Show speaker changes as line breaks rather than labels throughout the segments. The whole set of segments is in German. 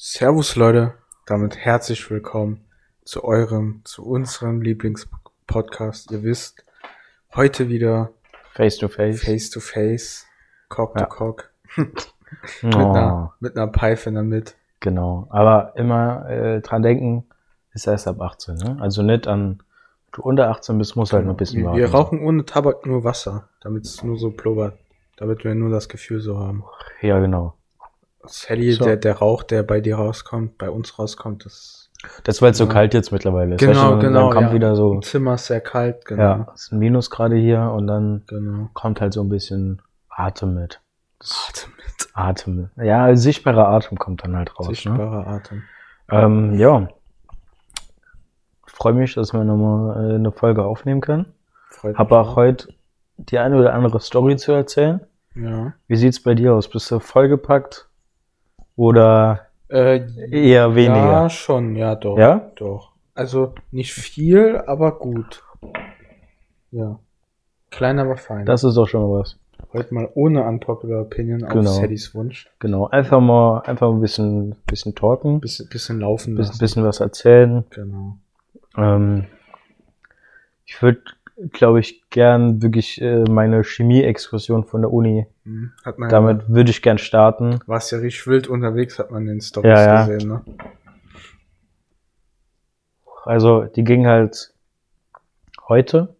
Servus Leute, damit herzlich willkommen zu eurem, zu unserem Lieblingspodcast. Ihr wisst, heute wieder
Face to face.
Face to Face, Cock to
Ja.
Cock,
Oh,
mit, einer, mit einer Pfeife in der Mitte.
genau. Aber immer äh, dran denken, ist erst ab 18, ne? Also nicht an, du unter 18 bist, muss halt noch ein bisschen warten.
wir rauchen ohne Tabak nur Wasser, damit es nur so blubbert, damit wir nur das Gefühl so haben.
Ja, genau.
Sally,
So.
der, der Rauch, der bei dir rauskommt, bei uns rauskommt, das
Das weil es so
Ja.
kalt jetzt mittlerweile ist.
Genau,
Weißt du,
genau,
Dann kommt
ja.
wieder so,
im Zimmer ist sehr kalt, genau.
ja, es ist ein Minus gerade hier und dann
Genau.
kommt halt so ein bisschen Atem mit.
Atem mit.
Atem. Ja, sichtbarer Atem kommt dann halt raus. Ne?
Sichtbarer Atem.
Ähm, ja. Freue mich, dass wir nochmal äh, eine Folge aufnehmen können.
Freut
Hab
mich
auch heute die eine oder andere Story zu erzählen.
Ja.
Wie sieht's bei dir aus? Bist du vollgepackt? Oder
Äh,
eher weniger?
Ja, schon, ja, doch.
Ja?
Doch. Also nicht viel, aber gut. Ja. Klein, aber fein.
Das ist doch schon mal was.
Heute mal ohne Unpopular Opinion auf
Genau.
Sallys Wunsch.
Genau. Einfach mal, einfach ein bisschen, bisschen talken,
Bisschen, bisschen laufen
bisschen,
lassen.
bisschen was erzählen.
Genau.
Ähm, ich würde, glaube ich, gern wirklich äh, meine Chemie-Exkursion von der Uni.
Hm. Hat man
Damit würde ich gern starten.
warst ja richtig wild unterwegs, hat man den Stories
Ja, ja.
gesehen, ne?
Also die ging halt heute,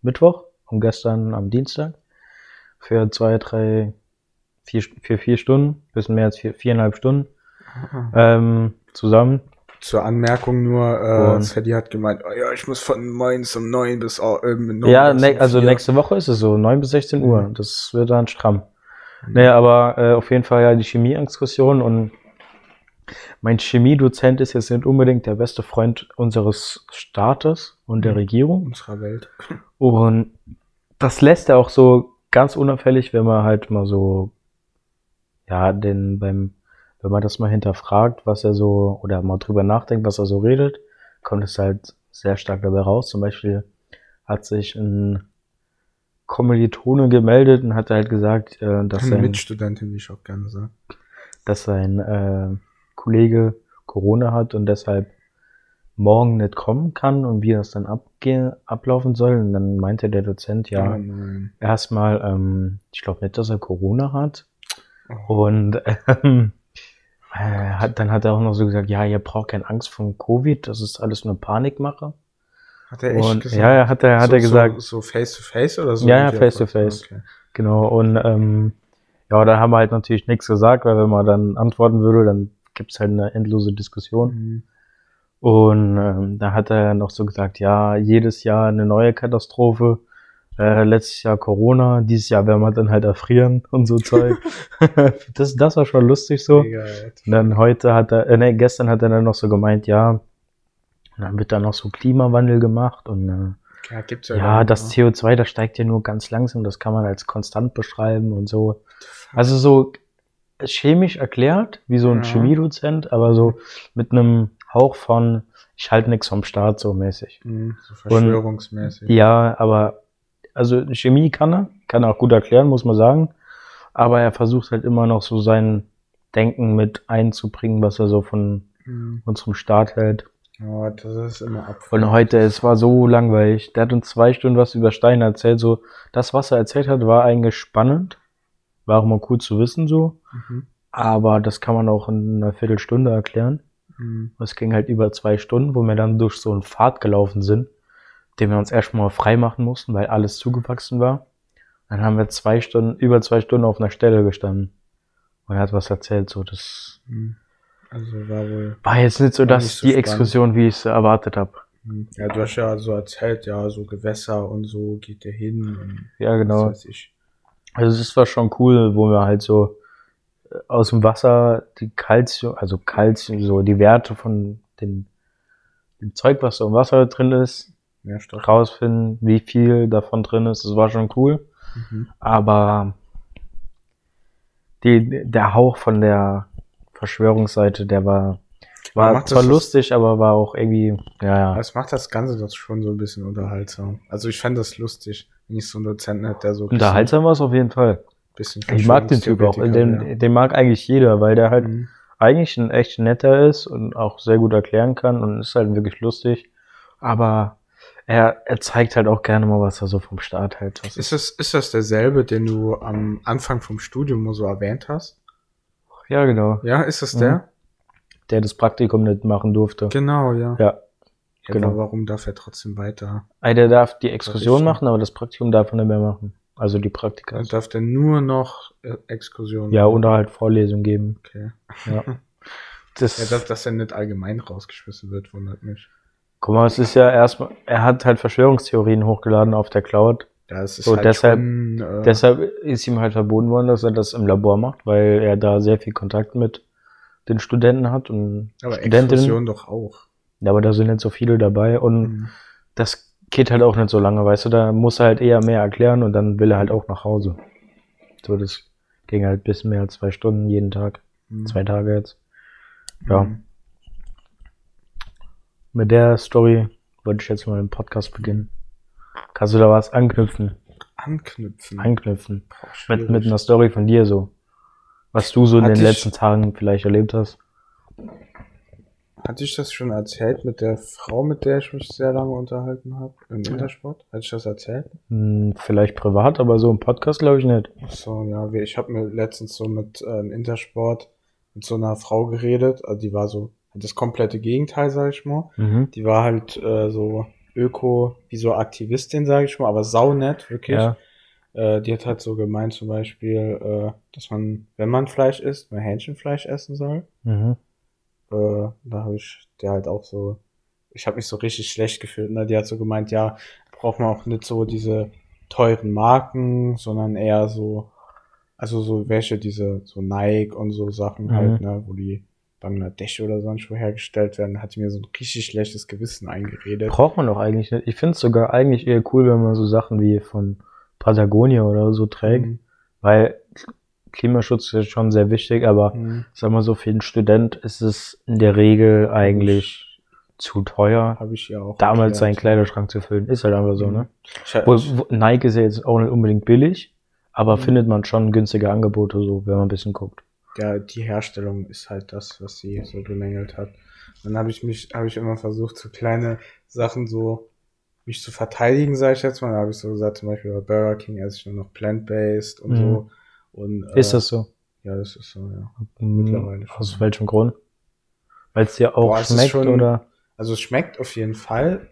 Mittwoch, und gestern am Dienstag für zwei, drei, vier, für vier Stunden, bisschen mehr als vier, viereinhalb Stunden ähm, zusammen.
Zur Anmerkung nur, äh,
Und-
hat gemeint, oh ja, ich muss von morgens um neun bis au- äh, mit neun
Ja,
bis
ne, also nächste Woche ist es so, 9 bis 16 Uhr.
Mhm.
Das wird dann stramm.
Mhm.
Naja, aber äh, auf jeden Fall ja die Chemie-Exkursion und mein Chemiedozent ist jetzt nicht unbedingt der beste Freund unseres Staates und der
Mhm.
Regierung.
unserer Welt.
Und das lässt er auch so ganz unauffällig, wenn man halt mal so, ja, den beim, wenn man das mal hinterfragt, was er so, oder mal drüber nachdenkt, was er so redet, kommt es halt sehr stark dabei raus. Zum Beispiel hat sich ein Kommilitone gemeldet und hat halt gesagt, äh, dass
Eine
sein,
Mitstudentin, wie ich auch gerne sage.
dass sein äh, Kollege Corona hat und deshalb morgen nicht kommen kann und wie das dann abge ablaufen soll. Und dann meinte der Dozent, ja,
Oh
erstmal, ähm, ich glaube nicht, dass er Corona hat.
Oh.
Und ähm, äh, hat, dann hat er auch noch so gesagt, ja, ihr braucht keine Angst vor Covid, das ist alles nur Panikmache.
Hat er echt
Und
gesagt?
ja, hat er, hat
so,
er gesagt,
So, so face to face oder so?
Ja, ja, face to face.
Okay.
genau. Und ähm, ja, da haben wir halt natürlich nichts gesagt, weil wenn man dann antworten würde, dann gibt's halt eine endlose Diskussion.
Mhm.
Und ähm, da hat er noch so gesagt, ja, jedes Jahr eine neue Katastrophe. Äh, letztes Jahr Corona, dieses Jahr werden wir dann halt erfrieren und so Zeug. das, das war schon lustig so.
Mega.
Und dann heute hat er, äh, nee, gestern hat er dann noch so gemeint, ja, und dann wird dann noch so Klimawandel gemacht und äh,
Ja, gibt's ja.
ja, das
ne?
CO2, das steigt ja nur ganz langsam, das kann man als konstant beschreiben und so. Also so chemisch erklärt, wie so ein
Ja.
Chemiedozent, aber so mit einem Hauch von, ich halte nichts vom Staat so mäßig.
Mhm, so verschwörungsmäßig.
Ja, aber also Chemie kann er, kann er auch gut erklären, muss man sagen. Aber er versucht halt immer noch so sein Denken mit einzubringen, was er so von
Mhm.
unserem Staat hält.
Ja, das ist immer ab.
Und heute, es war so langweilig. Der hat uns zwei Stunden was über Steine erzählt. So, das, was er erzählt hat, war eigentlich spannend. War auch mal cool zu wissen, so.
Mhm.
Aber das kann man auch in einer Viertelstunde erklären.
Mhm.
Es ging halt über zwei Stunden, wo wir dann durch so einen Pfad gelaufen sind, den wir uns erstmal frei machen mussten, weil alles zugewachsen war. Dann haben wir zwei Stunden, über zwei Stunden auf einer Stelle gestanden. Und er hat was erzählt, so, das
Mhm. Also war wohl.
war jetzt nicht so, dass
nicht so
die
spannend.
Exkursion, wie ich es erwartet habe.
Mhm. Ja, du hast ja so erzählt, ja, so Gewässer und so geht der hin.
Ja, genau.
Ich.
Also es war schon cool, wo wir halt so äh, aus dem Wasser die Calcium, also Calcium, so die Werte von den, dem Zeug, was so im Wasser drin ist,
Nährstoff.
rausfinden, wie viel davon drin ist. Das war schon cool.
Mhm.
Aber die, der Hauch von der Verschwörungsseite, der war, war zwar
das-
lustig, aber war auch irgendwie, ja, ja.
Das macht das Ganze doch schon so ein bisschen unterhaltsam. Also ich fände das lustig, wenn ich so einen Dozenten hätte, der so
Unterhaltsam war es auf jeden Fall.
bisschen
Ich mag den Typ auch. Den,
wäre.
den mag eigentlich jeder, weil der halt
Mhm.
eigentlich ein echt netter ist und auch sehr gut erklären kann und ist halt wirklich lustig. Aber er, er zeigt halt auch gerne mal, was er so vom Start halt. Das
Ist das, ist das derselbe, den du am Anfang vom Studium mal so erwähnt hast?
ja, genau.
Ja, ist das
Mhm.
der?
Der das Praktikum nicht machen durfte.
Genau, ja.
Ja.
Ja,
genau.
aber warum darf er trotzdem weiter?
Ah, Der darf die Exkursion machen, aber das Praktikum darf er nicht mehr machen. Also die Praktika.
Dann darf der nur noch äh, Exkursionen
Ja,
machen?
und halt Vorlesungen geben.
Okay.
Ja. Das,
Ja, dass, dass er nicht allgemein rausgeschmissen wird, wundert mich.
Guck mal, es ist ja erstmal, er hat halt Verschwörungstheorien hochgeladen auf der Cloud.
Ja, es ist
So,
halt
deshalb-
schon, äh,
Deshalb ist ihm halt verboten worden, dass er das im Labor macht, weil er da sehr viel Kontakt mit den Studenten hat und
aber
Studentinnen.
Exkursion doch auch.
Ja, aber da sind nicht so viele dabei und
Mhm.
das geht halt auch nicht so lange, weißt du, da muss er halt eher mehr erklären und dann will er halt auch nach Hause. So, das ging halt bis mehr als zwei Stunden jeden Tag,
Mhm.
zwei Tage jetzt. Ja,
Mhm.
Mit der Story wollte ich jetzt mal den Podcast beginnen. Kannst du da was anknüpfen?
Anknüpfen.
Anknüpfen.
Boah,
Mit, mit einer Story von dir so. Was du so in
Hatte
den letzten Tagen vielleicht erlebt hast.
Hatte ich das schon erzählt mit der Frau, mit der ich mich sehr lange unterhalten habe im Intersport? Hatte ich das erzählt?
Hm, vielleicht privat, aber so im Podcast glaube ich nicht.
Ach So, ja, ich habe mir letztens so mit ähm, Intersport mit so einer Frau geredet. Also die war so das komplette Gegenteil, sag ich mal.
Mhm.
Die war halt äh, so Öko, wie so Aktivistin, sag ich mal, aber saunett, wirklich.
Ja.
Äh, die hat halt so gemeint zum Beispiel, äh, dass man, wenn man Fleisch isst, mal Hähnchenfleisch essen soll.
Mhm.
Äh, da habe ich der halt auch so, ich habe mich so richtig schlecht gefühlt. Ne? Die hat so gemeint, ja, braucht man auch nicht so diese teuren Marken, sondern eher so, also so welche, diese, so Nike und so Sachen
Mhm.
halt, ne, wo die Bangladesch oder sonst wo hergestellt werden, hat die mir so ein richtig schlechtes Gewissen eingeredet.
Braucht man doch eigentlich nicht. Ich finde es sogar eigentlich eher cool, wenn man so Sachen wie von Patagonia oder so trägt,
Mhm.
weil Klimaschutz ist schon sehr wichtig, aber
Mhm.
sag mal so, für einen Student ist es in der Regel eigentlich zu teuer,
Habe ich ja auch.
damals seinen
erklärt.
Kleiderschrank zu füllen. Ist halt einfach so,
Mhm.
ne? Wo, wo, Nike ist ja jetzt auch nicht unbedingt billig, aber
Mhm.
findet man schon günstige Angebote, so, wenn man ein bisschen guckt.
Ja, die Herstellung ist halt das, was sie so bemängelt hat. Dann habe ich mich, habe ich immer versucht, so kleine Sachen so mich zu verteidigen, sage ich jetzt mal. Da habe ich so gesagt, zum Beispiel bei Burger King esse ich nur noch plant-based und
Mhm.
so. Und, äh,
Ist das so?
Ja, das ist so, ja.
Hm,
Mittlerweile schon.
Aus welchem Grund? Weil es dir auch
Boah,
schmeckt
schon-
oder?
Also es schmeckt auf jeden Fall.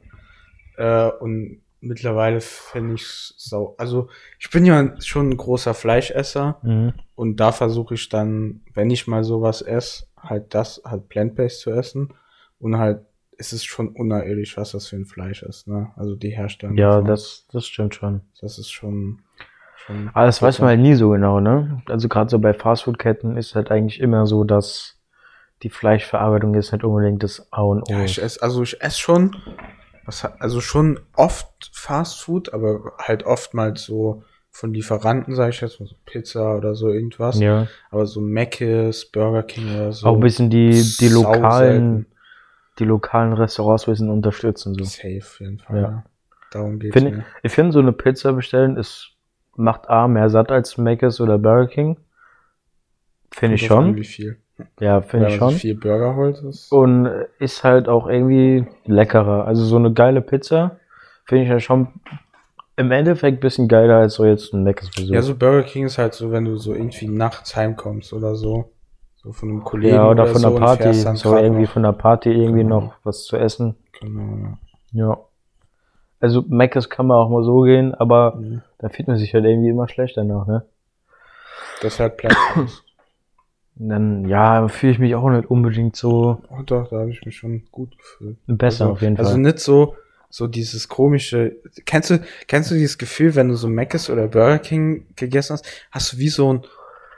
Äh, und mittlerweile finde ich so. Also ich bin ja schon ein großer Fleischesser.
Mhm.
Und da versuche ich dann, wenn ich mal sowas esse, halt das, halt plant-based zu essen. Und halt, es ist schon unerirdisch, was das für ein Fleisch ist, ne? Also die Herstellung.
Ja,
davon.
das, das stimmt schon.
Das ist schon. schon
Aber das weiß man halt nie so genau, ne? Also gerade so bei Fastfood-Ketten ist halt eigentlich immer so, dass die Fleischverarbeitung jetzt nicht unbedingt das A und O
Ja,
ist.
ich esse, also ich esse schon, was, also schon oft Fast Food, aber halt oftmals so von Lieferanten, sage ich jetzt mal, so Pizza oder so irgendwas.
Ja.
Aber so Mc's, Burger King oder so.
auch ein bisschen die, die lokalen, die lokalen Restaurants ein bisschen unterstützen, so.
Safe, auf jeden Fall.
Ja.
Darum geht's
Finde-
mir.
Ich finde, so eine Pizza bestellen ist, macht A mehr satt als Mc's oder Burger King. Finde ich
drauf an,
schon.
Wie viel.
Ja, finde ich schon.
viel Burger holt, ist.
Und ist halt auch irgendwie leckerer. Also so eine geile Pizza finde ich ja schon im Endeffekt ein bisschen geiler als so jetzt ein Mc's Versuch.
Ja, so Burger King ist halt so, wenn du so irgendwie nachts heimkommst oder so. So von einem Kollegen.
ja, oder von
so
Party, so irgendwie
noch.
von der Party irgendwie
Genau.
noch was zu essen.
Genau,
Ja. Also Mc's kann man auch mal so gehen, aber.
Mhm.
da fühlt man sich halt irgendwie immer schlecht danach, ne?
Das ist halt Plant-based.
Dann, ja, fühle ich mich auch nicht unbedingt so
Oh doch, da habe ich mich schon gut gefühlt.
besser
also,
auf jeden
Also
Fall.
nicht so, so dieses komische. Kennst du, kennst du dieses Gefühl, wenn du so Mc's oder Burger King gegessen hast, hast du wie so ein,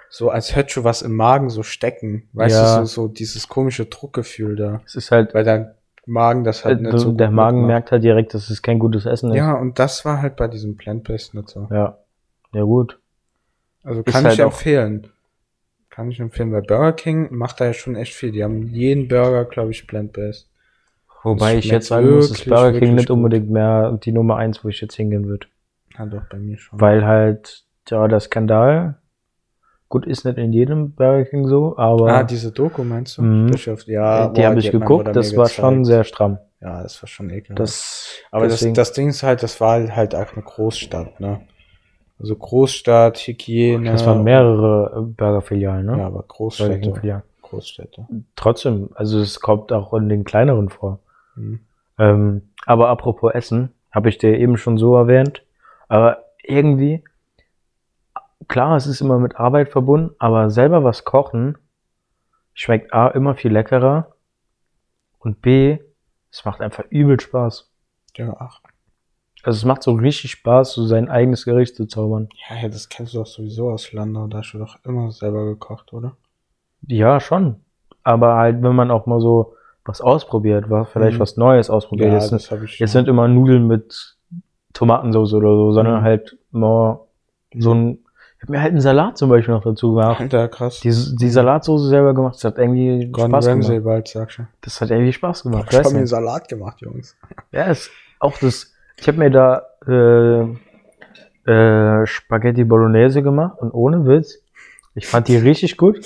so als hättest du was im Magen so stecken. Weißt
Ja.
du, so, so dieses komische Druckgefühl da.
Es ist halt,
Weil dein Magen das halt
äh,
nicht so
der Magen
mitmacht.
merkt halt direkt, dass es kein gutes Essen ist.
Ja, und das war halt bei diesem Plant-Based nicht so.
Ja. Ja, gut.
Also
Ist
kann
halt
ich
auch-
empfehlen. Kann ich empfehlen, weil Burger King macht da ja schon echt viel. Die haben jeden Burger, glaube ich, plant-based.
Wobei
Das
ich jetzt sagen muss, dass
wirklich,
Burger King nicht unbedingt mehr die Nummer eins, wo ich jetzt hingehen würde.
Ja, doch, bei mir schon.
Weil halt, ja, der Skandal. Gut, ist nicht in jedem Burger King so, aber
Ah, diese Doku meinst du?
Mhm.
Ja,
die
boah,
habe ich geguckt, das war schon
gezeigt.
sehr stramm.
Ja, das war schon ekelhaft.
Das,
Aber das, das Ding ist halt, das war halt auch eine Großstadt, ne? Also Großstadt, Hygiene.
das waren mehrere äh, Burger-Filialen, ne?
Ja, aber Großstädte. Großstädte.
Trotzdem, also es kommt auch in den kleineren vor.
Mhm.
Ähm, aber apropos Essen, habe ich dir eben schon so erwähnt. Aber irgendwie, klar, es ist immer mit Arbeit verbunden, aber selber was kochen schmeckt A immer viel leckerer und B, es macht einfach übel Spaß.
Ja, ach.
Also es macht so richtig Spaß, so sein eigenes Gericht zu zaubern.
Ja, ja, das kennst du doch sowieso aus Landau. Da hast du doch immer selber gekocht, oder?
Ja, schon. Aber halt, wenn man auch mal so was ausprobiert, was vielleicht
Mhm.
was Neues ausprobiert.
Ja,
jetzt, sind-
das habe ich.
jetzt sind immer Nudeln mit Tomatensauce oder so, sondern
Mhm.
halt mal so ein. Ich habe mir halt einen Salat zum Beispiel noch dazu gemacht.
Alter, krass.
Die, die Salatsauce selber gemacht, das hat irgendwie
Gordon
Spaß
Ramsay
gemacht.
bald, sagst du.
Das hat irgendwie Spaß gemacht.
Ich habe mir? Salat gemacht, Jungs.
Ja, ist auch das. Ich habe mir da äh, äh, Spaghetti Bolognese gemacht und ohne Witz. Ich fand die richtig gut.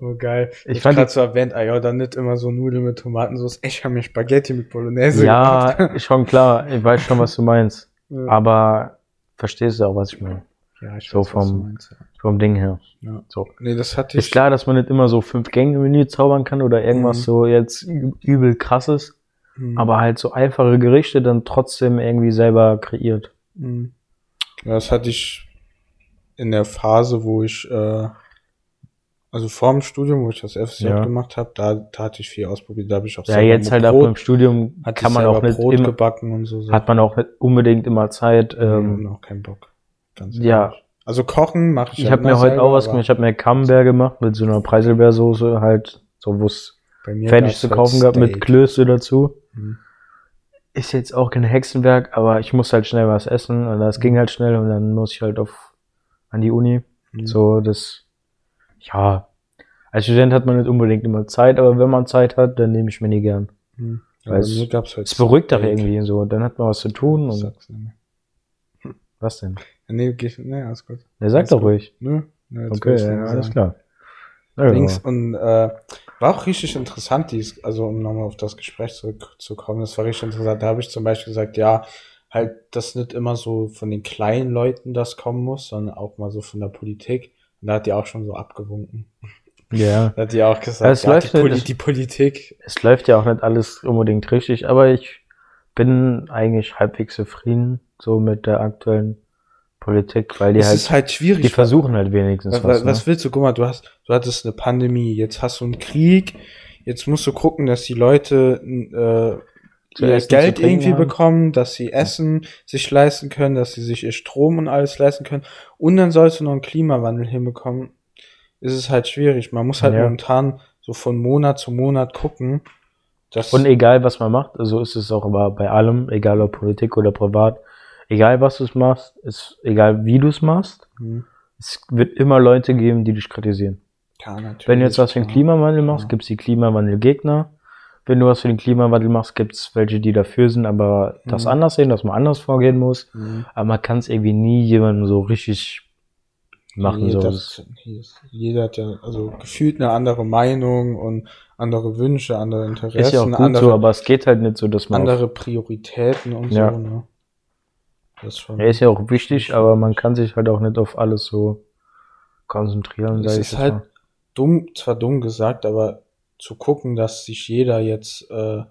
Oh, geil.
Ich
Ich
fand
gerade so erwähnt, ah ja, dann nicht immer so Nudeln mit Tomatensauce. Ich habe mir Spaghetti mit Bolognese
Ja,
gemacht.
ist schon klar. Ich weiß schon, was du meinst.
Ja.
Aber verstehst du auch, was ich meine?
ja, ich
so
weiß,
vom-
meinst,
Vom Ding her.
ja. ja.
So.
Nee, das hatte ich.
Ist klar, dass man nicht immer so fünf Gänge-Menü zaubern kann oder irgendwas
Mhm.
so jetzt übel krasses,
Hm.
aber halt so einfache Gerichte dann trotzdem irgendwie selber kreiert.
Mhm. Ja, das hatte ich in der Phase, wo ich, äh, also vor dem Studium, wo ich das FSJ
Ja.
gemacht habe, da, da hatte ich viel ausprobiert. Da habe ich auch
Ja,
selber
jetzt halt auch
Brot,
beim Studium
hatte
kann man auch nicht
Brot
immer,
gebacken und so.
hat man auch nicht unbedingt immer Zeit.
ähm,
Ähm,
auch keinen Bock. Ganz
ja.
Also kochen mache ich
ich
ja
habe mir heute
selber,
auch was gemacht. Ich habe mir Camembert gemacht mit so einer Preiselbeersoße, halt so wo es fertig zu
halt
kaufen gab mit. Klöße dazu.
Mhm.
Ist jetzt auch kein Hexenwerk, aber ich muss halt schnell was essen und das ging halt schnell und dann muss ich halt auf an die Uni.
Mhm.
So, das, ja, als Student hat man nicht unbedingt immer Zeit, aber wenn man Zeit hat, dann nehme ich mir nie gern.
Mhm.
Weil es-
gab's halt
Es beruhigt doch irgendwie so, dann hat man was zu tun und
sag's nicht mehr.
was denn?
Ja, Nee, geh, nee, alles gut.
Er sagt doch ruhig.
Jetzt will
Okay, ja, alles klar. Ja,
Dings und äh, war auch richtig interessant, dies, also um nochmal auf das Gespräch zurückzukommen, das war richtig interessant. Da habe ich zum Beispiel gesagt, ja, halt, dass nicht immer so von den kleinen Leuten das kommen muss, sondern auch mal so von der Politik. Und da hat die auch schon so abgewunken.
ja,
Da hat die auch gesagt,
Es
ja,
läuft
die,
nicht,
Poli
es-
die Politik.
es läuft ja auch nicht alles unbedingt richtig, aber ich bin eigentlich halbwegs zufrieden so mit der aktuellen Politik, weil die
Es
halt,
ist halt schwierig.
die versuchen halt wenigstens
Was,
was.
was, was
ne?
willst du? Guck mal, du hast, du hattest eine Pandemie, jetzt hast du einen Krieg, jetzt musst du gucken, dass die Leute äh, ihr Geld irgendwie
haben.
bekommen, dass sie Essen sich leisten können, dass sie sich ihr Strom und alles leisten können. Und dann sollst du noch einen Klimawandel hinbekommen. Ist es halt schwierig. Man muss halt
Ja.
momentan so von Monat zu Monat gucken, dass
Und egal, was man macht, so ist es auch aber bei allem, egal ob Politik oder privat, egal was du machst, ist egal wie du es machst,
Hm,
es wird immer Leute geben, die dich kritisieren.
ja,
Wenn du jetzt was für den. Klimawandel machst,
Ja.
gibt's die Klimawandelgegner. Wenn du was für den Klimawandel machst, gibt's welche, die dafür sind, aber das
Mhm.
anders sehen, dass man anders vorgehen muss.
Hm.
Aber man kann es irgendwie nie jemandem so richtig machen.
Nee,
so.
das, jeder hat ja also gefühlt eine andere Meinung und andere Wünsche, andere Interessen,
ist ja auch gut
andere,
so, aber es geht halt nicht so, dass man.
andere Prioritäten und
Ja.
so. Ne? Das schon.
Er ist ja auch wichtig, aber man kann sich halt auch nicht auf alles so konzentrieren.
Es
ich
ist halt
mal.
dumm, zwar dumm gesagt, aber zu gucken, dass sich jeder jetzt äh, eine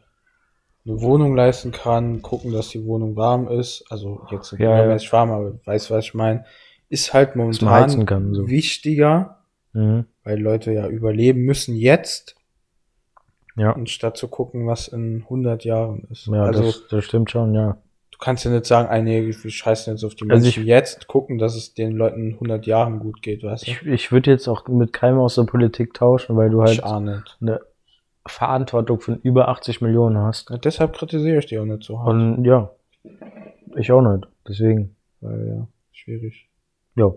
Wohnung leisten kann, gucken, dass die Wohnung warm ist, also jetzt
Ja, ja.
übermäßig warm, aber weißt du, was ich meine, ist halt momentan
kann. So.
wichtiger,
Mhm.
weil Leute ja überleben müssen jetzt,
Ja.
anstatt zu gucken, was in 100 Jahren ist.
Ja,
also
das, das stimmt schon, ja.
Du kannst ja nicht sagen, nee, wir scheißen jetzt auf die
Also
Menschen
ich-
jetzt, gucken, dass es den Leuten in 100 Jahren gut geht, weißt du?
Ich, ich würde jetzt auch mit keinem aus der Politik tauschen, weil du halt eine Verantwortung von über 80 Millionen hast.
Ja, deshalb kritisiere ich die auch nicht so hart.
Und ja, ich auch nicht. Deswegen,
Weil, ja, schwierig.
ja.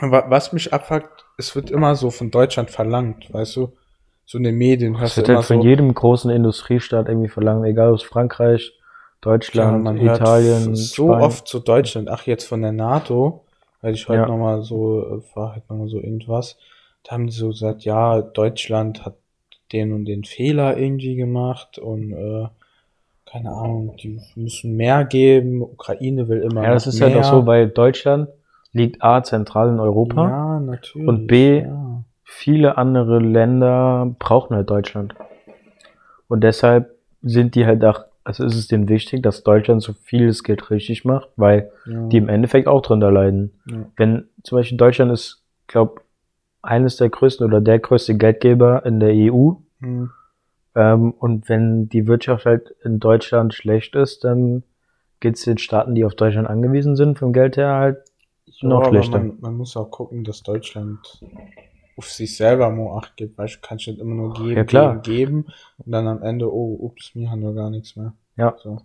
Wa- Was mich abfuckt, es wird immer so von Deutschland verlangt, weißt du? So in den Medien
Das
hörst du
wird
immer
halt von
so,
jedem großen Industriestaat irgendwie verlangen, egal ob es Frankreich, Deutschland,
hört
Italien,
so
Spanien.
oft zu Deutschland, ach jetzt von der NATO, weil ich heute
Ja.
nochmal so, äh, war halt nochmal so irgendwas. Da haben die so gesagt, ja, Deutschland hat den und den Fehler irgendwie gemacht und äh, keine Ahnung, die müssen mehr geben, Ukraine will immer
Ja, das ist
mehr.
halt auch so, weil Deutschland liegt A, zentral in Europa.
Ja, natürlich.
Und B,
ja.
Viele andere Länder brauchen halt Deutschland. Und deshalb sind die halt auch, also ist es denen wichtig, dass Deutschland so viel es geht richtig macht, weil
ja.
die im Endeffekt auch drunter leiden.
ja.
Wenn zum Beispiel Deutschland ist, glaube eines der größten oder der größte Geldgeber in der EU.
Hm.
Ähm, und wenn die Wirtschaft halt in Deutschland schlecht ist, dann geht's den Staaten, die auf Deutschland angewiesen sind, vom Geld her halt noch
aber
schlechter.
Man, man muss auch gucken, dass Deutschland auf sich selber mal Acht gibt, weil du kannst nicht immer nur geben,
Ja,
geben, geben und dann am Ende, oh, ups, wir haben ja gar nichts mehr.
Ja.
So.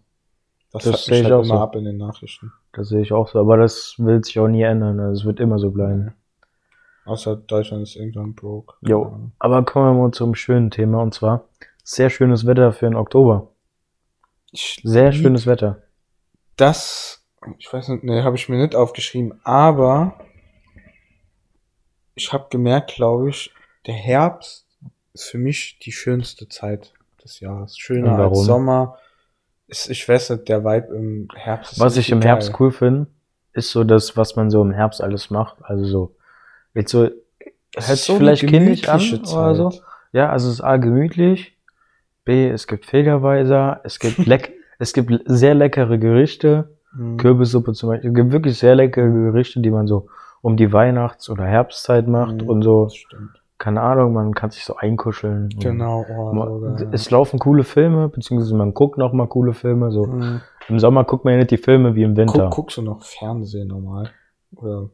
Das,
Das sehe ich
halt
auch
immer
so.
ab in den Nachrichten.
Das sehe ich auch so. Aber das wird sich auch nie ändern. Also es wird immer so bleiben.
Außer Deutschland ist irgendwann broke.
Jo. Aber kommen wir mal zum schönen Thema und zwar sehr schönes Wetter für den Oktober. Sehr schönes Wetter.
Das, ich weiß nicht, ne, habe ich mir nicht aufgeschrieben, aber ich habe gemerkt, glaube ich, der Herbst ist für mich die schönste Zeit des Jahres. Schöner als Sommer. Ist, ich weiß nicht, der Vibe im Herbst ist
Was ich im Herbst
geil.
cool finde, ist so das, was man so im Herbst alles macht. Also so, jetzt so, hört sich
so
vielleicht kindisch an
gemütliche
oder so.
Zeit.
Ja, also es ist A, gemütlich. B, es gibt Federweiser. Es gibt leck, es gibt sehr leckere Gerichte.
Mhm.
Kürbissuppe zum Beispiel. Es gibt wirklich sehr leckere Gerichte, die man so um die Weihnachts- oder Herbstzeit macht
Mhm,
und so,
Das stimmt.
keine Ahnung, man kann sich so einkuscheln.
Genau, oh, so
Man, es laufen coole Filme, beziehungsweise man guckt noch mal coole Filme. So
Mhm.
im Sommer guckt man ja nicht die Filme wie im Winter.
Guck, guckst du noch Fernsehen normal? Oder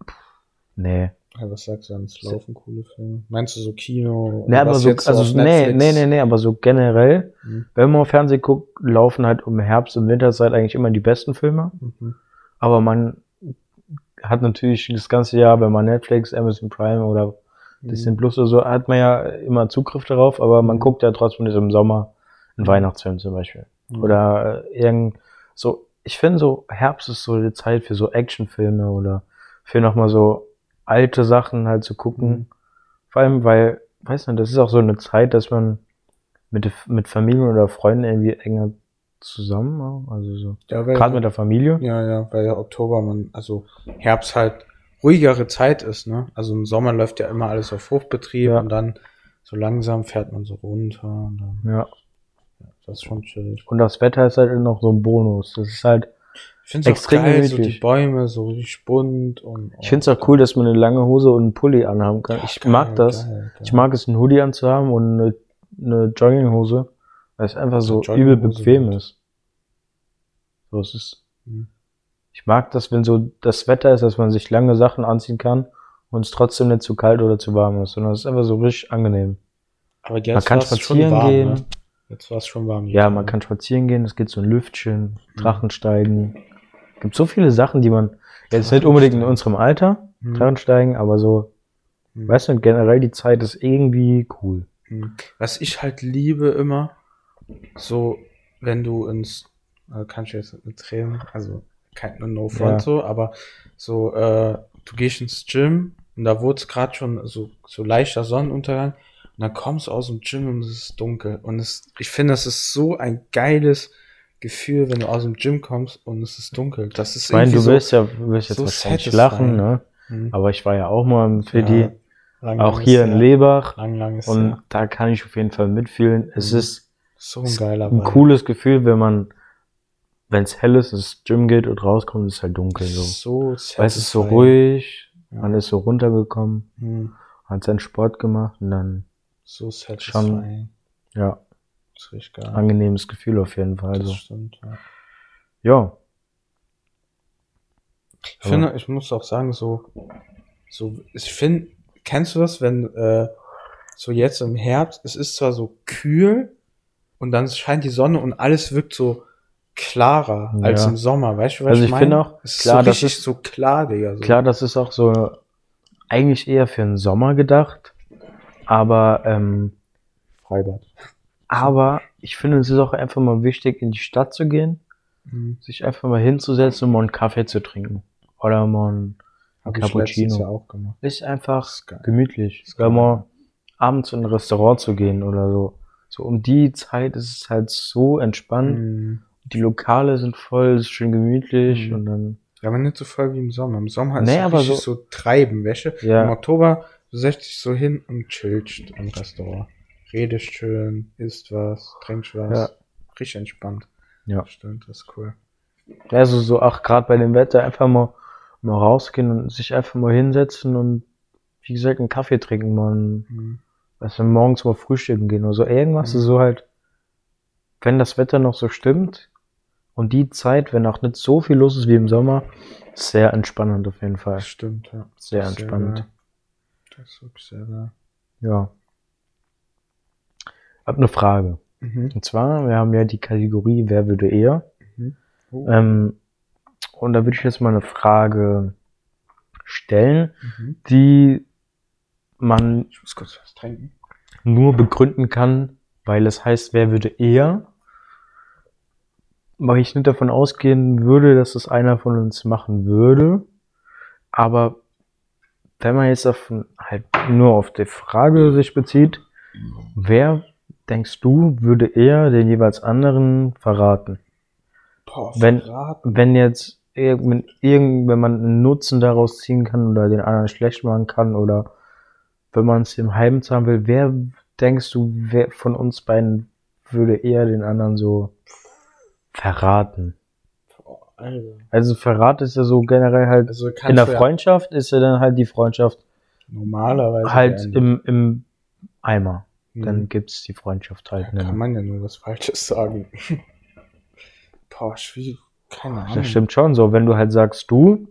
Nee.
ja, was sagst du an? Es laufen coole Filme. Meinst du so Kino?
Nee, aber so, also nee,
Netflix?
nee, nee, nee, aber so generell,
Mhm.
wenn man Fernsehen guckt, laufen halt um Herbst und Winterzeit eigentlich immer die besten Filme.
Mhm.
Aber man hat natürlich das ganze Jahr, wenn man Netflix, Amazon Prime oder Disney Plus oder so, hat man ja immer Zugriff darauf, aber man
Mhm.
guckt ja trotzdem nicht im Sommer einen Weihnachtsfilm zum Beispiel.
Mhm.
Oder äh, irgend so, ich finde so, Herbst ist so die Zeit für so Actionfilme oder für nochmal so alte Sachen halt zu gucken.
Mhm.
Vor allem, weil, weiß nicht, das ist auch so eine Zeit, dass man mit, mit Familien oder Freunden irgendwie enger zusammen, also so,
Ja,
gerade mit der Familie.
ja, ja, weil ja Oktober man, also Herbst halt ruhigere Zeit ist, ne? Also im Sommer läuft ja immer alles auf Hochbetrieb
Ja.
und dann so langsam fährt man so runter und
Ja.
das ist schon chillig.
Und das Wetter ist halt noch so ein Bonus. Das ist halt,
Ich finde es auch
Extrem
geil, so die Bäume so richtig bunt und.
ich finde es auch cool, dass man eine lange Hose und einen Pulli anhaben kann. Ich
Geil,
mag das.
geil, geil.
Ich mag es, einen Hoodie anzuhaben und eine, eine Jogginghose, weil es einfach so übel bequem ist. So, es ist,
Mhm.
ich mag das, wenn so das Wetter ist, dass man sich lange Sachen anziehen kann und es trotzdem nicht zu kalt oder zu warm ist, sondern es ist einfach so richtig angenehm.
Aber jetzt
man kann spazieren
warm,
gehen.
Ne? Jetzt war es schon warm.
Ja, man kann spazieren gehen, es geht so ein Lüftchen,
Mhm.
Drachensteigen. Gibt so viele Sachen, die man jetzt nicht unbedingt in unserem Alter,
Mhm.
Drachensteigen, aber so,
Mhm.
weißt du, generell die Zeit ist irgendwie cool.
Mhm. Was ich halt liebe immer, so, wenn du ins, äh, kann ich jetzt mit Tränen, also kein No Front
Ja.
so, aber so, äh, du gehst ins Gym und da wurde es gerade schon so, so leichter Sonnenuntergang und dann kommst du aus dem Gym und es ist dunkel und es, ich finde, das ist so ein geiles Gefühl, wenn du aus dem Gym kommst und es ist dunkel. Das ist
Ich meine, du
so,
wirst ja, du wirst jetzt
so
wahrscheinlich lachen, ne?
Mhm.
Aber ich war ja auch mal im Fidi,
Ja,
auch hier
ist
in
her.
Lebach.
Lang, lang ist
Und
her.
da kann ich auf jeden Fall mitfühlen. Es
Mhm.
ist
so ein geiler
ein
Vibe.
cooles Gefühl, wenn man, wenn es hell ist, ins Gym geht und rauskommt, ist es halt dunkel so.
So
Weil es ist so ruhig,
Ja.
man ist so runtergekommen,
Mhm.
hat seinen Sport gemacht und dann,
So satisfying.
ja,
Das ist richtig geil.
angenehmes Gefühl auf jeden Fall.
das
So.
stimmt, ja.
Ja,
Ich finde, ich muss auch sagen, so, so, ich finde, kennst du das, wenn, äh, so jetzt im Herbst, es ist zwar so kühl und dann scheint die Sonne und alles wirkt so klarer
Ja.
als im Sommer, weißt du, was
Also
ich
ich
meine?
finde auch,
es ist
klar,
so
das
richtig
ist-
so klar, Digga. So.
klar, das ist auch so eigentlich eher für den Sommer gedacht, aber ähm,
Freibad.
aber ich finde, es ist auch einfach mal wichtig, in die Stadt zu gehen,
Mhm.
sich einfach mal hinzusetzen und mal einen Kaffee zu trinken oder mal ein
Hab ich
Cappuccino.
ja auch gemacht.
Ist einfach
Ist
gemütlich.
Ist geil.
mal abends in ein Restaurant zu gehen oder so. So um die Zeit ist es halt so entspannt.
Mhm.
Die Lokale sind voll, ist schön gemütlich
Mhm.
und dann,
Ja, aber nicht so voll wie im Sommer. Im Sommer ist
Nee,
es richtig
so-
so, treiben, Wäsche.
Ja.
Im Oktober, du setzt dich so hin und chillst im Restaurant. Redest schön, isst was, trinkst was.
Ja.
Richtig entspannt.
Ja.
Stimmt, das ist cool.
also so auch gerade bei dem Wetter einfach mal, mal rausgehen und sich einfach mal hinsetzen und wie gesagt einen Kaffee trinken, mal
Mhm.
Weißt du, morgens mal frühstücken gehen oder so. Irgendwas
Mhm.
so halt, wenn das Wetter noch so stimmt und die Zeit, wenn auch nicht so viel los ist wie im Sommer, sehr entspannend auf jeden Fall.
Das stimmt, ja.
Sehr
ist
entspannt.
wahr. Das ist wirklich sehr wahr.
Ja. Hab eine Frage.
Mhm.
Und zwar, wir haben ja die Kategorie Wer würde eher?
Oh.
Ähm, und da würde ich jetzt mal eine Frage stellen,
Mhm.
die man nur begründen kann, weil es heißt, wer würde eher? Weil ich nicht davon ausgehen würde, dass es einer von uns machen würde. Aber wenn man jetzt auf, halt nur auf die Frage sich bezieht, wer denkst du, würde eher den jeweils anderen verraten?
Boah,
Wenn-
verraten.
Wenn jetzt irgend, irgend, wenn man einen Nutzen daraus ziehen kann oder den anderen schlecht machen kann oder wenn man es im Heim haben will, wer denkst du, wer von uns beiden würde eher den anderen so verraten?
Alter.
Also Verrat ist ja so generell halt
Also
in der
ja
Freundschaft ist ja dann halt die Freundschaft
normalerweise
halt im, im Eimer.
Mhm.
Dann gibt's die Freundschaft halt
Da kann
nicht.
man ja nur was Falsches sagen. Boah, schwierig. Keine Ahnung.
Das stimmt schon so. Wenn du halt sagst du,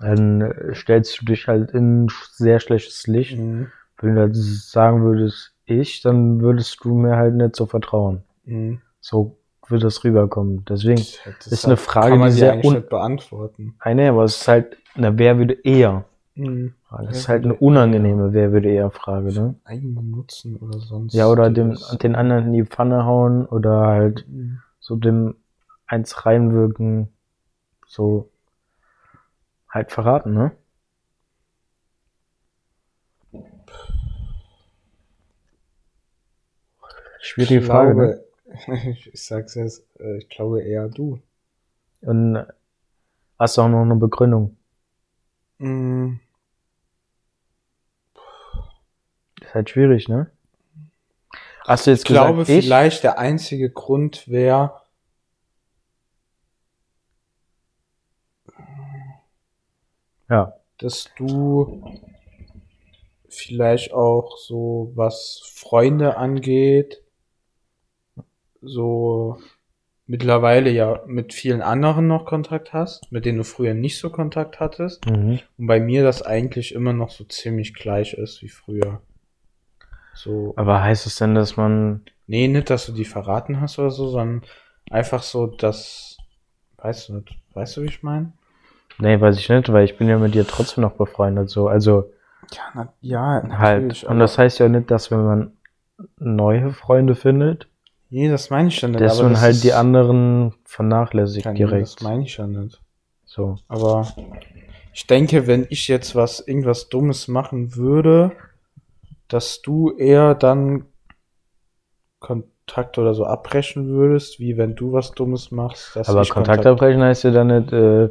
dann stellst du dich halt in ein sehr schlechtes Licht.
Mhm.
Wenn du halt sagen würdest, ich, dann würdest du mir halt nicht so vertrauen.
Mhm.
So wird das rüberkommen. Deswegen,
Das
ist eine Frage,
kann man
die sehr un-
nicht beantworten.
nee, aber es ist halt, na, wer würde eher?
Mhm.
Das ist halt eine unangenehme, wer würde eher Frage, ne?
Eigenen Nutzen oder sonst.
Ja, oder dem, den anderen in die Pfanne hauen oder halt
Mhm.
so dem eins reinwirken, so halt verraten, ne? Schwierige Frage,
glaube,
ne?
ich sag's jetzt, äh, ich glaube eher du.
Und hast du auch noch eine Begründung?
Mhm.
Ist halt schwierig, ne? Hast du jetzt
Ich glaube,
gesagt, ich?
vielleicht der einzige Grund wäre,
Ja.
dass du vielleicht auch so, was Freunde angeht, so mittlerweile ja mit vielen anderen noch Kontakt hast, mit denen du früher nicht so Kontakt hattest.
Mhm.
Und bei mir das eigentlich immer noch so ziemlich gleich ist wie früher. So,
Aber heißt es denn, dass man,
nee, nicht, dass du die verraten hast oder so, sondern einfach so, dass, weißt du nicht, weißt du, wie ich meine?
Nee, weiß ich nicht, weil ich bin ja mit dir trotzdem noch befreundet, so, also
Ja, na, ja,
halt.
natürlich.
Und das heißt ja nicht, dass wenn man neue Freunde findet,
nee, das meine ich ja nicht.
dass
aber
man halt die anderen vernachlässigt
Ja, nee,
direkt.
Das meine ich ja nicht.
So.
Aber ich denke, wenn ich jetzt was, irgendwas Dummes machen würde, dass du eher dann Kontakt oder so abbrechen würdest, wie wenn du was Dummes machst.
Aber Kontakt abbrechen heißt ja dann nicht äh,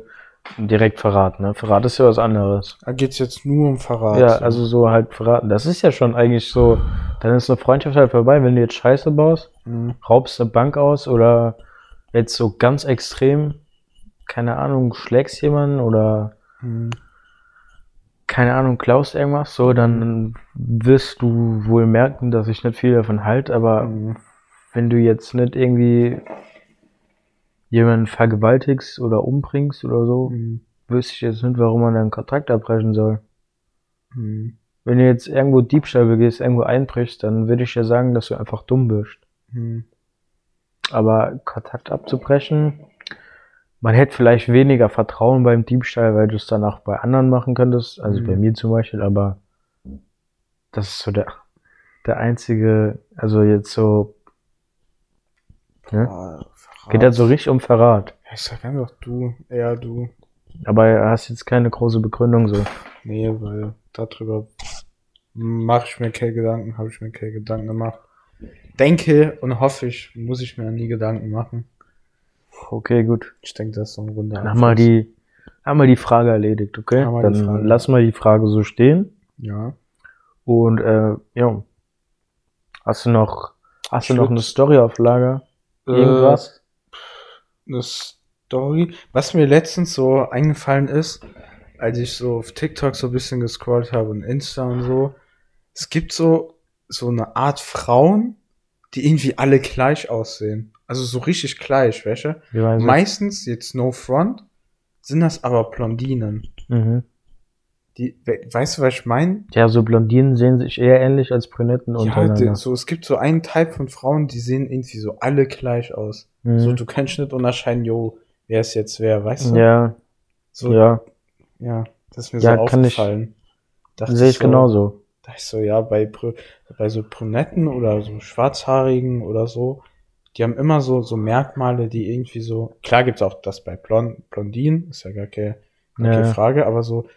direkt verraten, ne? Verrat ist ja was anderes.
Da geht's jetzt nur um Verrat.
Ja,
so.
also so halt verraten. Das ist ja schon eigentlich so, dann ist eine Freundschaft halt vorbei, wenn du jetzt Scheiße baust,
Mhm.
raubst eine Bank aus oder jetzt so ganz extrem, keine Ahnung, schlägst jemanden oder
Mhm.
keine Ahnung, klaust irgendwas, so, dann wirst du wohl merken, dass ich nicht viel davon halte, aber
Mhm.
wenn du jetzt nicht irgendwie jemanden vergewaltigst oder umbringst oder so,
Mhm.
wüsste ich jetzt nicht, warum man dann Kontakt abbrechen soll.
Mhm.
Wenn du jetzt irgendwo Diebstahl begehst, irgendwo einbrichst, dann würde ich ja sagen, dass du einfach dumm bist.
Mhm.
Aber Kontakt abzubrechen, man hätte vielleicht weniger Vertrauen beim Diebstahl, weil du es dann auch bei anderen machen könntest, also
Mhm.
bei mir zum Beispiel, aber das ist so der, der einzige, also jetzt so,
Boah, Verrat.
geht halt so richtig um Verrat.
Ja, ich sag einfach du, eher du.
Aber hast jetzt keine große Begründung so.
Nee, weil darüber mache ich mir keine Gedanken, habe ich mir keine Gedanken gemacht. Denke und hoffe ich, muss ich mir nie Gedanken machen.
Okay, gut.
Ich denke, das ist so ein runder
Dann haben wir die, haben wir die Frage erledigt, okay? Dann
die Frage.
lassen wir die Frage so stehen.
Ja.
Und äh, ja. Hast du noch, hast du noch eine Story auf Lager? Irgendwas?
Äh, eine Story. Was mir letztens so eingefallen ist, als ich so auf TikTok so ein bisschen gescrollt habe und Insta und so. Es gibt so, so eine Art Frauen, die irgendwie alle gleich aussehen. Also so richtig gleich, welche? Meistens, jetzt no front, sind das aber Blondinen.
Mhm.
Die, we- weißt du, was ich meine?
Ja, so Blondinen sehen sich eher ähnlich als Brünetten
Ja,
untereinander.
so, es gibt so einen Typ von Frauen, die sehen irgendwie so alle gleich aus.
Mhm.
So, du kannst nicht unterscheiden, jo, wer ist jetzt wer, weißt du?
ja,
So,
ja,
ja, das ist mir
Ja,
so
kann ich-
aufgefallen. Dachte
sehe ich
so,
genauso.
Da ich so, ja, bei, Brü- bei so Brunetten oder so Schwarzhaarigen oder so, die haben immer so, so Merkmale, die irgendwie so, klar gibt's auch das bei Blond, Blondinen, ist ja gar keine, gar keine
Ja.
Frage, aber so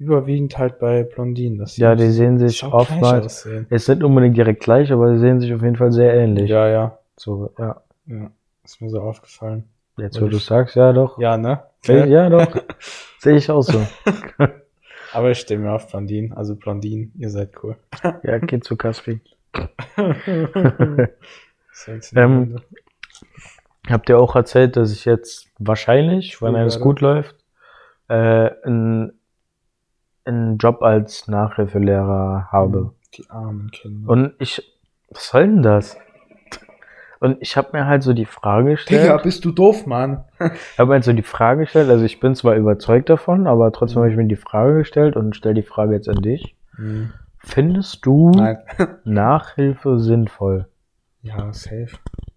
überwiegend halt bei Blondinen, dass
Ja, die sehen sich oftmals, ist nicht unbedingt direkt gleich, aber sie sehen sich auf jeden Fall sehr ähnlich.
Ja, ja,
So, ja.
ja, ist mir so aufgefallen.
Jetzt, wo du sagst, ja doch.
Ja, ne?
Ja, ja doch. Sehe ich auch so.
Aber ich stehe mir auf Blondinen, also Blondinen, ihr seid cool.
Ja, geht zu Caspi.
Sexy.
Ähm, Habt ihr auch erzählt, dass ich jetzt wahrscheinlich, wenn alles gut läuft, äh, einen, einen Job als Nachhilfelehrer habe.
Die armen Kinder.
Und ich, was soll denn das? Und ich habe mir halt so die Frage gestellt,
Digga, bist du doof, Mann?
ich habe mir halt so die Frage gestellt, also ich bin zwar überzeugt davon, aber trotzdem
Mhm.
habe ich mir die Frage gestellt und stelle die Frage jetzt an dich.
Hm.
Findest du
Nein.
Nachhilfe sinnvoll?
Ja, safe.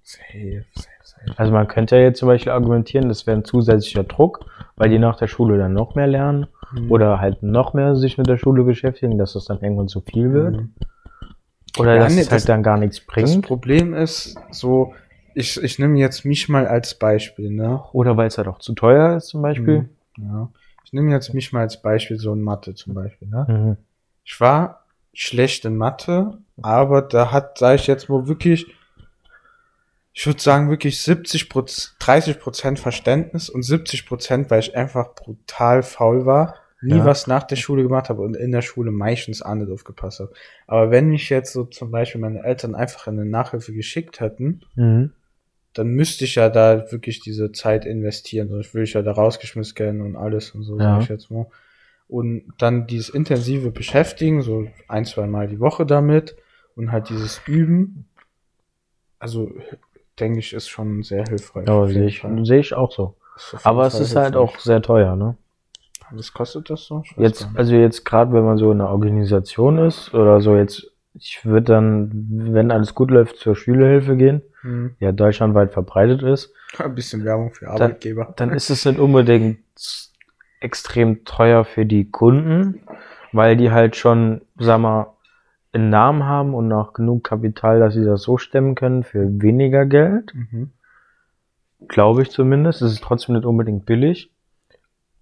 Safe, safe, safe.
Also man könnte ja jetzt zum Beispiel argumentieren, das wäre ein zusätzlicher Druck, weil die nach der Schule dann noch mehr lernen
Hm.
oder halt noch mehr sich mit der Schule beschäftigen, dass das dann irgendwann zu viel wird.
Hm.
Oder
Ja,
dass
nee,
es halt
das-
dann gar nichts
Das
bringt.
Problem ist, so, ich, ich nehme jetzt mich mal als Beispiel, ne?
Oder weil es halt auch zu teuer ist zum Beispiel.
Hm. Ja. Ich nehme jetzt mich mal als Beispiel, so in Mathe zum Beispiel, ne?
Mhm.
Ich war schlecht in Mathe, aber da hat, sage ich jetzt mal wirklich, ich würde sagen wirklich 70 Prozent, 30 Prozent Verständnis und 70 Prozent, weil ich einfach brutal faul war, nie
Ja.
was nach der Schule gemacht habe und in der Schule meistens auch nicht aufgepasst habe. Aber wenn mich jetzt so zum Beispiel meine Eltern einfach in eine Nachhilfe geschickt hätten,
Mhm.
dann müsste ich ja da wirklich diese Zeit investieren, sonst würde ich ja da rausgeschmissen werden und alles und so,
Ja.
ich jetzt mal. Und dann dieses intensive Beschäftigen, so ein, zwei Mal die Woche damit und halt dieses Üben, also denke ich, ist schon sehr hilfreich.
Ja, sehe ich, sehe ich auch so. Aber es ist halt auch sehr teuer, ne?
Was kostet das so?
Jetzt, also jetzt gerade, wenn man so in einer Organisation ist oder so jetzt, ich würde dann, wenn alles gut läuft, zur Schülerhilfe gehen,
Hm.
die ja deutschlandweit verbreitet ist.
Ein bisschen Werbung für Arbeitgeber.
dann ist es nicht unbedingt extrem teuer für die Kunden, weil die halt schon, sag mal, einen Namen haben und auch genug Kapital, dass sie das so stemmen können für weniger Geld.
Mhm.
Glaube ich zumindest. Es ist trotzdem nicht unbedingt billig.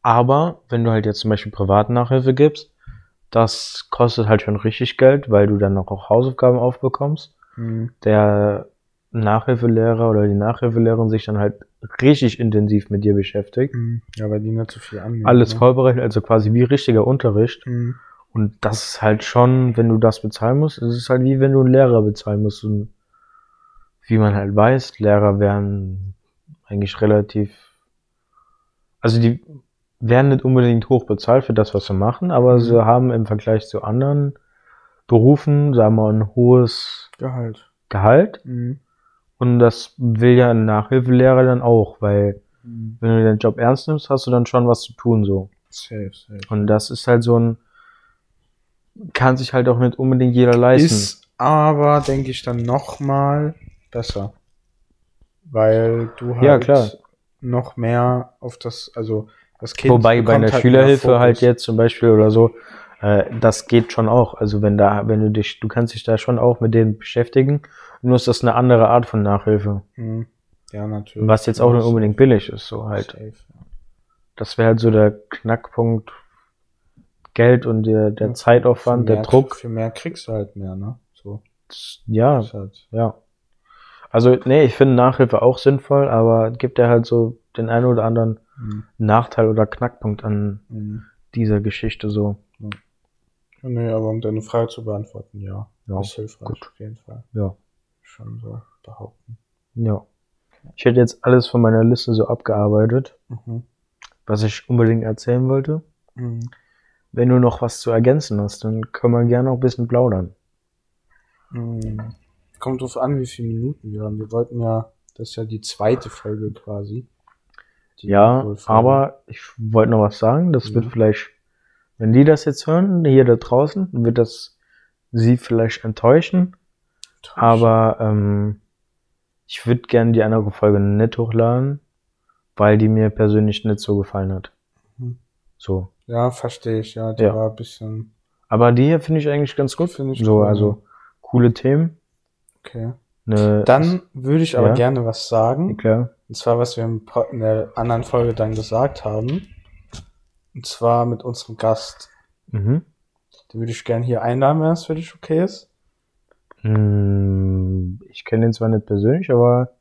Aber wenn du halt jetzt zum Beispiel Privatnachhilfe gibst, das kostet halt schon richtig Geld, weil du dann auch Hausaufgaben aufbekommst.
Mhm.
Der Nachhilfelehrer oder die Nachhilfelehrerin sich dann halt richtig intensiv mit dir beschäftigt.
Mhm. Ja, weil die nicht so viel annehmen.
alles
ne?
vorbereitet, also quasi wie richtiger Unterricht.
Mhm.
Und das ist halt schon, wenn du das bezahlen musst, es ist halt wie wenn du einen Lehrer bezahlen musst. Und wie man halt weiß, Lehrer werden eigentlich relativ, also die werden nicht unbedingt hoch bezahlt für das, was sie machen, aber
Mhm.
sie haben im Vergleich zu anderen Berufen, sagen wir mal, ein hohes
Gehalt.
Gehalt.
Mhm.
Und das will ja ein Nachhilfelehrer dann auch, weil
Mhm.
wenn du den Job ernst nimmst, hast du dann schon was zu tun, so.
Safe, safe.
Und das ist halt so ein, kann sich halt auch nicht unbedingt jeder leisten.
Ist aber, denke ich, dann noch mal besser. Weil du halt
Ja,
noch mehr auf das, also
Wobei bei einer
halt
Schülerhilfe
mehr
halt jetzt zum Beispiel oder so, äh, das geht schon auch. Also wenn da, wenn du dich, du kannst dich da schon auch mit denen beschäftigen, nur ist das eine andere Art von Nachhilfe.
Mhm. Ja, natürlich.
Was jetzt auch nicht unbedingt billig ist, so halt.
Safe, ja.
das wäre halt so der Knackpunkt Geld und der, der
Ja,
Zeitaufwand,
Für
der
mehr-
Druck.
Für mehr kriegst du halt mehr, ne? So.
Ja,
halt,
ja. Also, nee, ich finde Nachhilfe auch sinnvoll, aber gibt ja halt so den einen oder anderen
mhm.
Nachteil oder Knackpunkt an
Mhm.
dieser Geschichte so.
Ja, Nee, aber um deine Frage zu beantworten, ja.
Ja,
ist hilfreich,
gut.
auf jeden Fall.
Ja.
Schon so behaupten.
Ja. Ich hätte jetzt alles von meiner Liste so abgearbeitet,
Mhm.
was ich unbedingt erzählen wollte.
Mhm.
Wenn du noch was zu ergänzen hast, dann können wir gerne auch ein bisschen plaudern.
Mhm. Kommt drauf an, wie viele Minuten wir haben. Wir wollten ja, das ist ja die zweite Folge quasi.
Ja, aber ich wollte noch was sagen. Das wird
Ja.
vielleicht, wenn die das jetzt hören, hier da draußen, wird das sie vielleicht enttäuschen. Aber ähm, ich würde gerne die andere Folge nicht hochladen, weil die mir persönlich nicht so gefallen hat.
Mhm.
So.
Ja, verstehe ich, ja. Die
Ja.
war ein bisschen.
Aber die hier finde ich eigentlich ganz gut.
Finde ich
so,
cool,
also coole Themen.
Okay.
Ne,
Dann würde ich aber
Ja.
gerne was sagen.
klar.
Und zwar, was wir in der anderen Folge dann gesagt haben. Und zwar mit unserem Gast.
Mhm.
Den würde ich gerne hier einladen, wenn es für dich okay ist.
Hm, Ich kenne ihn zwar nicht persönlich, aber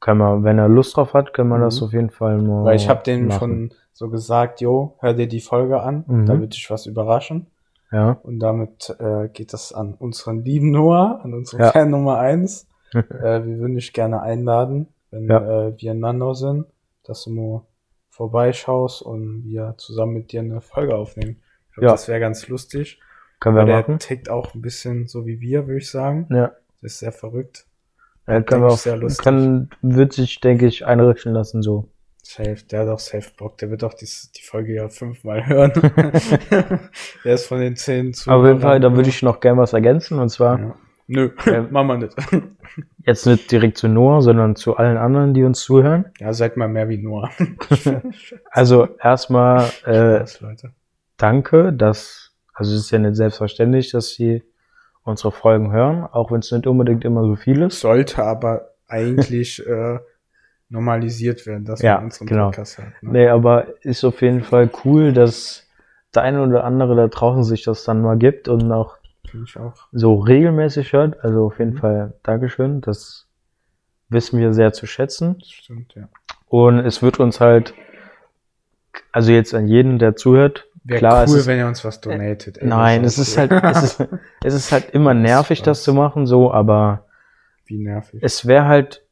kann man, wenn er Lust drauf hat, kann man
Mhm.
das auf jeden Fall mal.
Weil ich habe denen
machen.
schon so gesagt, jo, hör dir die Folge an,
Mhm.
da wird dich was überraschen.
Ja.
Und damit äh, geht das an unseren lieben Noah, an unseren
Ja.
Fan Nummer eins. äh, wir würden dich gerne einladen, wenn
Ja.
äh, wir in Landau sind, dass du mal vorbeischaust und wir zusammen mit dir eine Folge aufnehmen. Ich glaube,
Ja.
das wäre ganz lustig.
Können wir
der
machen.
tickt auch ein bisschen so wie wir, würde ich sagen.
Ja.
Das ist sehr verrückt.
Ja, können wir auch,
sehr lustig.
kann, wird sich, denke ich, einrichten lassen, so.
Safe, der hat auch safe Bock. Der wird auch die, die Folge ja fünfmal hören. der ist von den zehn zu.
Auf jeden Fall, da würde ich noch gern was ergänzen, und zwar
Ja. Nö,
Ähm,
machen wir nicht.
jetzt nicht direkt zu Noah, sondern zu allen anderen, die uns zuhören.
Ja, seid mal mehr wie Noah.
Also erstmal äh, danke, dass, also es ist ja nicht selbstverständlich, dass sie unsere Folgen hören, auch wenn es nicht unbedingt immer so viel ist.
Sollte aber eigentlich äh, normalisiert werden, dass
Ja,
man unseren
genau.
Podcast hat. Ne?
Nee, aber ist auf jeden Fall cool, dass der eine oder andere da draußen sich das dann mal gibt und auch
ich auch.
so regelmäßig hört. Also auf jeden
Mhm.
Fall Dankeschön. Das wissen wir sehr zu schätzen.
Das stimmt, ja.
Und es wird uns halt, also jetzt an jeden, der zuhört,
Wäre
klar,
cool,
es ist,
wenn ihr uns was donatet. ey,
nein,
das
es ist
cool.
halt, es ist, es ist halt immer
Das
nervig, das
Spaß.
zu machen, so, aber
Wie nervig.
es wäre halt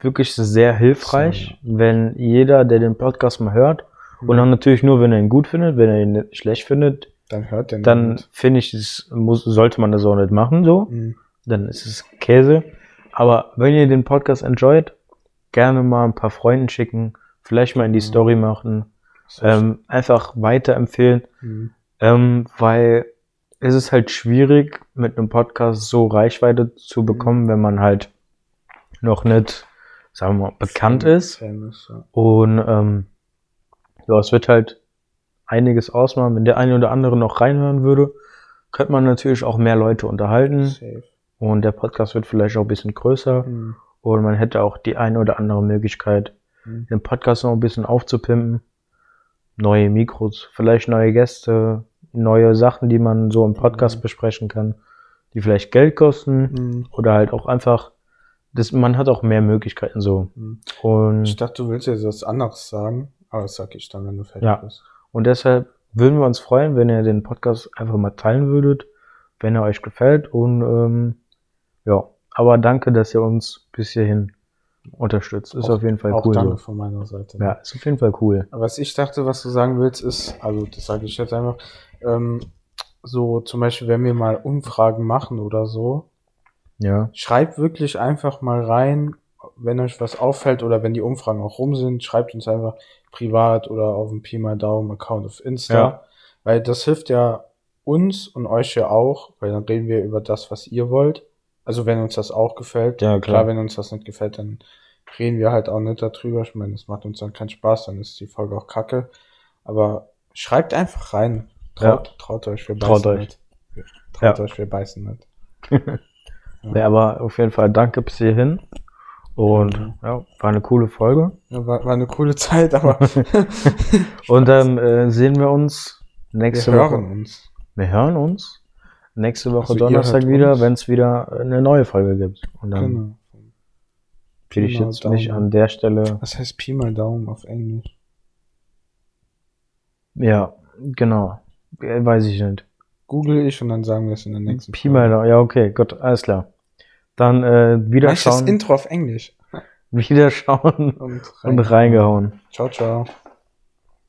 wirklich sehr hilfreich, wenn jeder, der den Podcast mal hört, und dann natürlich nur, wenn er ihn gut findet, wenn er ihn schlecht findet,
Dann hört der
dann finde ich, es muss, sollte man das auch nicht machen, so.
Mhm.
Dann ist es Käse. Aber wenn ihr den Podcast enjoyt, gerne mal ein paar Freunden schicken, vielleicht mal in die
Mhm.
Story machen,
Das
ähm, einfach weiterempfehlen,
Mhm.
ähm, weil es ist halt schwierig, mit einem Podcast so Reichweite zu bekommen, wenn man halt noch nicht, sagen wir mal, bekannt
Fam-
ist.
Famous, ja.
Und ähm, ja, es wird halt einiges ausmachen. Wenn der eine oder andere noch reinhören würde, könnte man natürlich auch mehr Leute unterhalten.
Safe.
Und der Podcast wird vielleicht auch ein bisschen größer.
Mhm.
Und man hätte auch die eine oder andere Möglichkeit,
Mhm.
den Podcast noch ein bisschen aufzupimpen. Neue Mikros, vielleicht neue Gäste, neue Sachen, die man so im Podcast
Mhm.
besprechen kann, die vielleicht Geld kosten.
Mhm.
Oder halt auch einfach, das, man hat auch mehr Möglichkeiten so.
Mhm.
Und
Ich dachte, du willst jetzt was anderes sagen, aber das sag ich dann, wenn du fertig
Ja.
bist.
Und deshalb würden wir uns freuen, wenn ihr den Podcast einfach mal teilen würdet, wenn er euch gefällt. Und ähm, ja, aber danke, dass ihr uns bis hierhin unterstützt. Ist
Auch-
auf jeden Fall
Auch
cool.
danke
So.
von meiner Seite.
Ja, ist auf jeden Fall cool.
Aber was ich dachte, was du sagen willst, ist, also das sage ich jetzt einfach, ähm, so zum Beispiel, wenn wir mal Umfragen machen oder so,
Ja,
schreibt wirklich einfach mal rein, wenn euch was auffällt oder wenn die Umfragen auch rum sind, schreibt uns einfach privat oder auf dem Pi mal Daumen Account auf Insta,
Ja.
weil das hilft ja uns und euch ja auch, weil dann reden wir über das, was ihr wollt. Also wenn uns das auch gefällt,
Ja, klar.
wenn uns das nicht gefällt, dann reden wir halt auch nicht darüber. Ich meine, das macht uns dann keinen Spaß, dann ist die Folge auch kacke. Aber schreibt einfach rein. Traut, traut euch, wir
Traut
beißen
euch.
nicht. Traut
Ja.
euch, wir beißen nicht.
ja. aber auf jeden Fall danke bis hierhin. Und ja, war eine coole Folge.
Ja, war, war eine coole Zeit, aber
Und dann äh, sehen wir uns nächste
wir
Woche.
hören uns.
Wir hören uns nächste Woche
Also
Donnerstag wieder, wenn es wieder eine neue Folge gibt. Und dann
Genau.
will ich
Genau,
jetzt nicht
Daumen.
an der Stelle.
Was heißt Pi mal Daumen auf Englisch?
Ja, genau. Äh, Weiß ich nicht.
Google ich und dann sagen wir es in der nächsten
Pi mal Daumen. Ja, okay, gut, alles klar. Dann äh, wieder
das
schauen,
Intro auf Englisch.
wieder schauen
Und
und reingehauen.
Ciao, ciao.